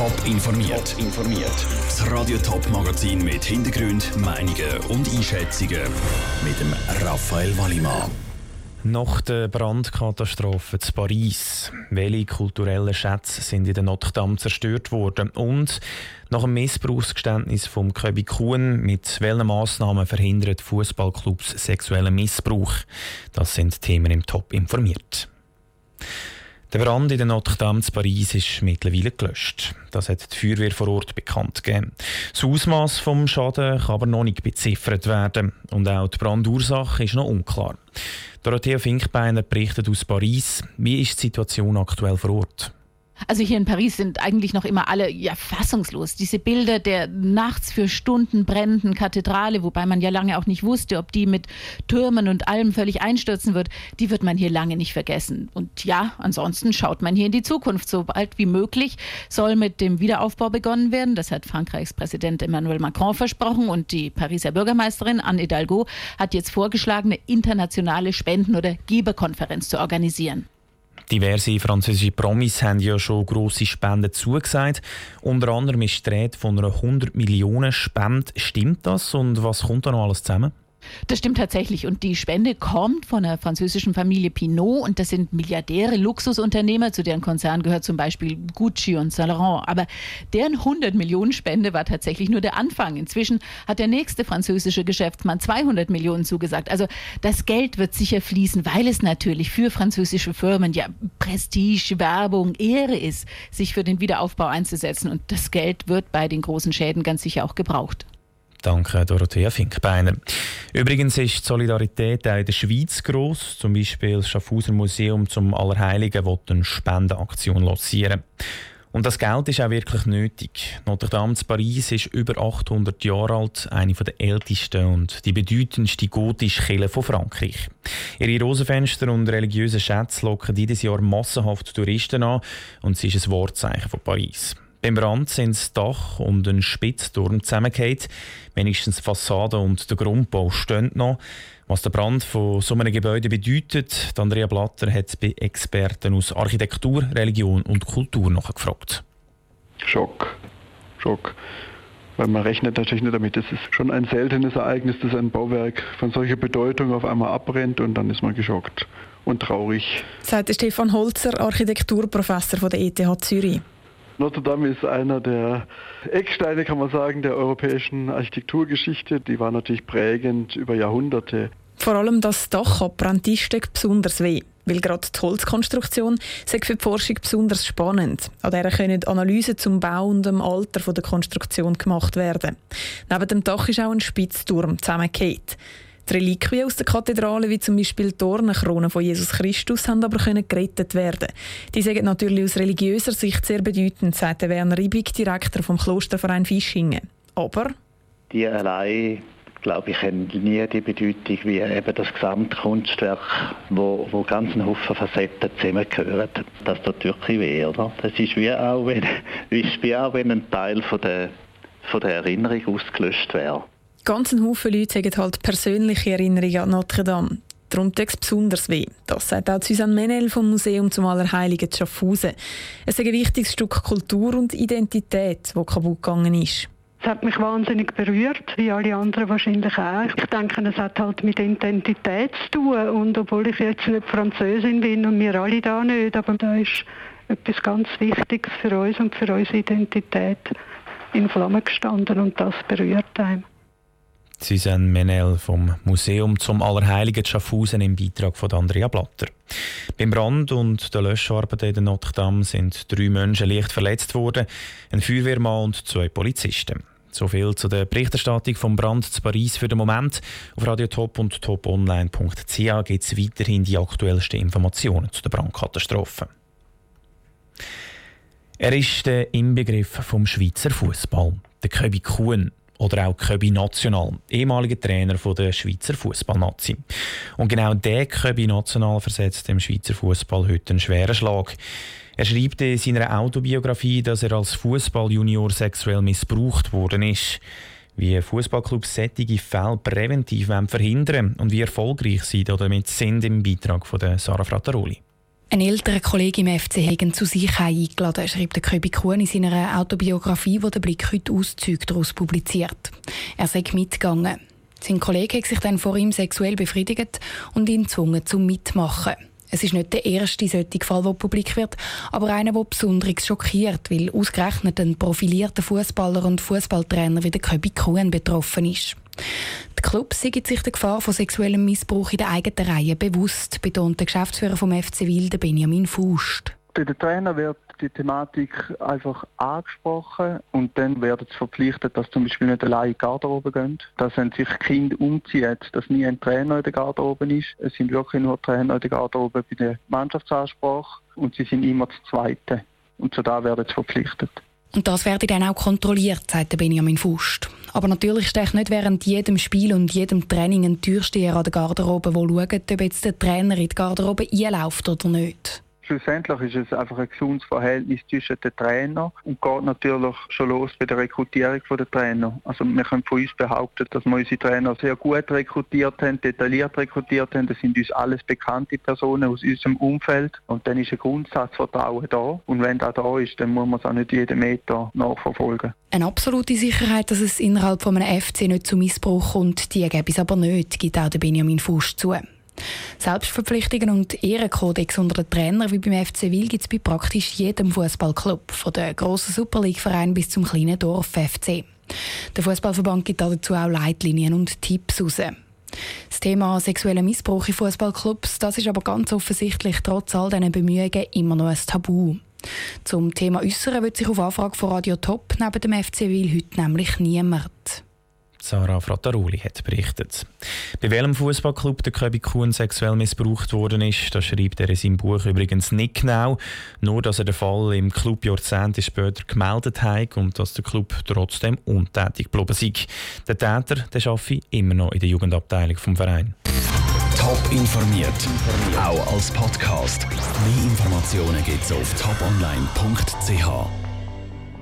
Top informiert. informiert. Das Radio Top Magazin mit Hintergrund, Meinungen und Einschätzungen mit dem Raphael Wallimann. Nach der Brandkatastrophe in Paris, welche kulturellen Schätze sind in der Notre Dame zerstört worden und nach dem Missbrauchsgeständnis von Köbi Kuhn, mit welchen Massnahmen verhindert Fußballclubs sexuellen Missbrauch? Das sind Themen im Top informiert. Der Brand in der Notre Dame zu Paris ist mittlerweile gelöscht. Das hat die Feuerwehr vor Ort bekannt gegeben. Das Ausmaß des Schadens kann aber noch nicht beziffert werden und auch die Brandursache ist noch unklar. Dorothea Finkbeiner berichtet aus Paris. Wie ist die Situation aktuell vor Ort? Also hier in Paris sind eigentlich noch immer alle ja fassungslos. Diese Bilder der nachts für Stunden brennenden Kathedrale, wobei man ja lange auch nicht wusste, ob die mit Türmen und allem völlig einstürzen wird, die wird man hier lange nicht vergessen. Und ja, ansonsten schaut man hier in die Zukunft. So bald wie möglich soll mit dem Wiederaufbau begonnen werden. Das hat Frankreichs Präsident Emmanuel Macron versprochen und die Pariser Bürgermeisterin Anne Hidalgo hat jetzt vorgeschlagen, eine internationale Spenden- oder Geberkonferenz zu organisieren. Diverse französische Promis haben ja schon grosse Spenden zugesagt. Unter anderem ist die Rede von einer 100 Millionen Spende. Stimmt das und was kommt da noch alles zusammen? Das stimmt tatsächlich. Und die Spende kommt von der französischen Familie Pinot. Und das sind Milliardäre, Luxusunternehmer, zu deren Konzern gehört zum Beispiel Gucci und Saint Laurent. Aber deren 100 Millionen Spende war tatsächlich nur der Anfang. Inzwischen hat der nächste französische Geschäftsmann 200 Millionen zugesagt. Also das Geld wird sicher fließen, weil es natürlich für französische Firmen ja Prestige, Werbung, Ehre ist, sich für den Wiederaufbau einzusetzen. Und das Geld wird bei den großen Schäden ganz sicher auch gebraucht. Danke, Dorothea Finkbeiner. Übrigens ist die Solidarität auch in der Schweiz gross. Zum Beispiel das Schaffhauser Museum zum Allerheiligen will eine Spendenaktion lancieren. Und das Geld ist auch wirklich nötig. Notre Dame zu Paris ist über 800 Jahre alt, eine der ältesten und die bedeutendste gotische Kirche von Frankreich. Ihre Rosenfenster und religiösen Schätze locken jedes Jahr massenhaft Touristen an und sie ist ein Wortzeichen von Paris. Beim Brand sind das Dach und ein Spitzturm zusammengefallen. Wenigstens die Fassade und der Grundbau stehen noch. Was der Brand von so einem Gebäude bedeutet, Andrea Blatter hat bei Experten aus Architektur, Religion und Kultur nachgefragt. Schock. Schock. Weil man rechnet natürlich nicht damit. Es ist schon ein seltenes Ereignis, dass ein Bauwerk von solcher Bedeutung auf einmal abbrennt und dann ist man geschockt und traurig. Sagt Stefan Holzer, Architekturprofessor von der ETH Zürich. Notre Dame ist einer der Ecksteine, kann man sagen, der europäischen Architekturgeschichte. Die war natürlich prägend über Jahrhunderte. Vor allem das Dach abbrennt ist besonders weh, weil gerade die Holzkonstruktion ist für die Forschung besonders spannend. An der können Analysen zum Bau und dem Alter der Konstruktion gemacht werden. Neben dem Dach ist auch ein Spitzturm zusammengefallen. Die Reliquien aus der Kathedrale, wie zum Beispiel die Dornenkrone von Jesus Christus, haben aber können gerettet werden. Die sind natürlich aus religiöser Sicht sehr bedeutend, sagt Werner Ribig, Direktor vom Klosterverein Fischingen. Aber die allein glaube ich, haben nie die Bedeutung wie eben das Gesamtkunstwerk, wo, wo ganz ein Haufen Facetten zusammengehören. Das tut wirklich weh, oder? Das ist wie auch, wenn, wie auch, wenn ein Teil von der, von der Erinnerung ausgelöscht wäre. Ganz ein Haufen Leute haben halt persönliche Erinnerungen an Notre Dame. Darum tut es besonders weh. Das sagt auch Susanne Menel vom Museum zum Allerheiligen Schaffhausen. Es ist ein wichtiges Stück Kultur und Identität, das kaputt gegangen ist. Es hat mich wahnsinnig berührt, wie alle anderen wahrscheinlich auch. Ich denke, es hat halt mit Identität zu tun. Und obwohl ich jetzt nicht Französin bin und wir alle da nicht, aber da ist etwas ganz Wichtiges für uns und für unsere Identität in Flammen gestanden und das berührt einem. Susanne Menel vom Museum zum Allerheiligen Schaffhausen im Beitrag von Andrea Blatter. Beim Brand und der Löscharbeiten in der Notre Dame sind drei Menschen leicht verletzt worden, ein Feuerwehrmann und zwei Polizisten. So viel zu der Berichterstattung vom Brand zu Paris für den Moment. Auf radiotop und toponline.ch gibt es weiterhin die aktuellsten Informationen zu der Brandkatastrophe. Er ist der Inbegriff vom Schweizer Fußball, der Köbi Kuhn oder auch Köbi National, ehemaliger Trainer der Schweizer Fußballnazi. Und genau der Köbi National versetzt dem Schweizer Fußball heute einen schweren Schlag. Er schreibt in seiner Autobiografie, dass er als Fußballjunior sexuell missbraucht worden ist. Wie Fußballclubs sättige Fälle präventiv verhindern und wie erfolgreich sie damit sind im Beitrag von Sarah Frattaroli. Ein älterer Kollege im FC Hegen zu sich eingeladen, schreibt der Köbi Kuhn in seiner Autobiografie, wo der Blick heute Auszüge daraus publiziert. Er sei mitgegangen. Sein Kollege hat sich dann vor ihm sexuell befriedigt und ihn gezwungen zum Mitmachen. Es ist nicht der erste solche Fall, der publik wird, aber einer, der besonders schockiert, weil ausgerechnet ein profilierter Fußballer und Fußballtrainer wie der Köbi Kuhn betroffen ist. Die Clubs sind sich der Gefahr von sexuellem Missbrauch in der eigenen Reihe bewusst, betont der Geschäftsführer vom FC Wilde Benjamin Fust. Bei den Trainer wird die Thematik einfach angesprochen und dann werden sie verpflichtet, dass zum Beispiel nicht allein in die Garderobe gehen. Dass wenn sich Kind umzieht, dass nie ein Trainer in der Garderobe ist. Es sind wirklich nur Trainer in der Garderobe bei der Mannschaftsansprache und sie sind immer das Zweite. Und zu da werden sie verpflichtet. Und das werde dann auch kontrolliert, sagt Benjamin Fust. Aber natürlich steht nicht während jedem Spiel und jedem Training ein Türsteher an der Garderobe, der schaut, ob jetzt der Trainer in die Garderobe einläuft oder nicht. Schlussendlich ist es einfach ein gesundes Verhältnis zwischen den Trainern und geht natürlich schon los bei der Rekrutierung der Trainer. Also wir können von uns behaupten, dass wir unsere Trainer sehr gut rekrutiert haben, detailliert rekrutiert haben. Das sind uns alles bekannte Personen aus unserem Umfeld und dann ist ein Grundsatzvertrauen da und wenn das da ist, dann muss man es auch nicht jeden Meter nachverfolgen. Eine absolute Sicherheit, dass es innerhalb von einem FC nicht zu Missbrauch kommt, die gäbe es aber nicht, gibt auch der Benjamin Fuß zu. Selbstverpflichtungen und Ehrenkodex unter den Trainern wie beim FC Wil gibt es bei praktisch jedem Fußballclub, von der grossen Super League-Verein bis zum kleinen Dorf FC. Der Fußballverband gibt dazu auch Leitlinien und Tipps raus. Das Thema sexueller Missbrauch in Fußballclubs, das ist aber ganz offensichtlich trotz all diesen Bemühungen immer noch ein Tabu. Zum Thema Äußeren wird sich auf Anfrage von Radio Top neben dem FC Wil heute nämlich niemand. Sarah Frattaroli hat berichtet. Bei welchem Fußballclub der Köbi Kuhn sexuell missbraucht worden ist, das schreibt er in seinem Buch übrigens nicht genau. Nur, dass er den Fall im Club Jahrzehnte später gemeldet hat und dass der Club trotzdem untätig geblieben sei. Der Täter der arbeitet immer noch in der Jugendabteilung vom Verein. Top informiert, auch als Podcast. Mehr Informationen gibt es auf toponline.ch.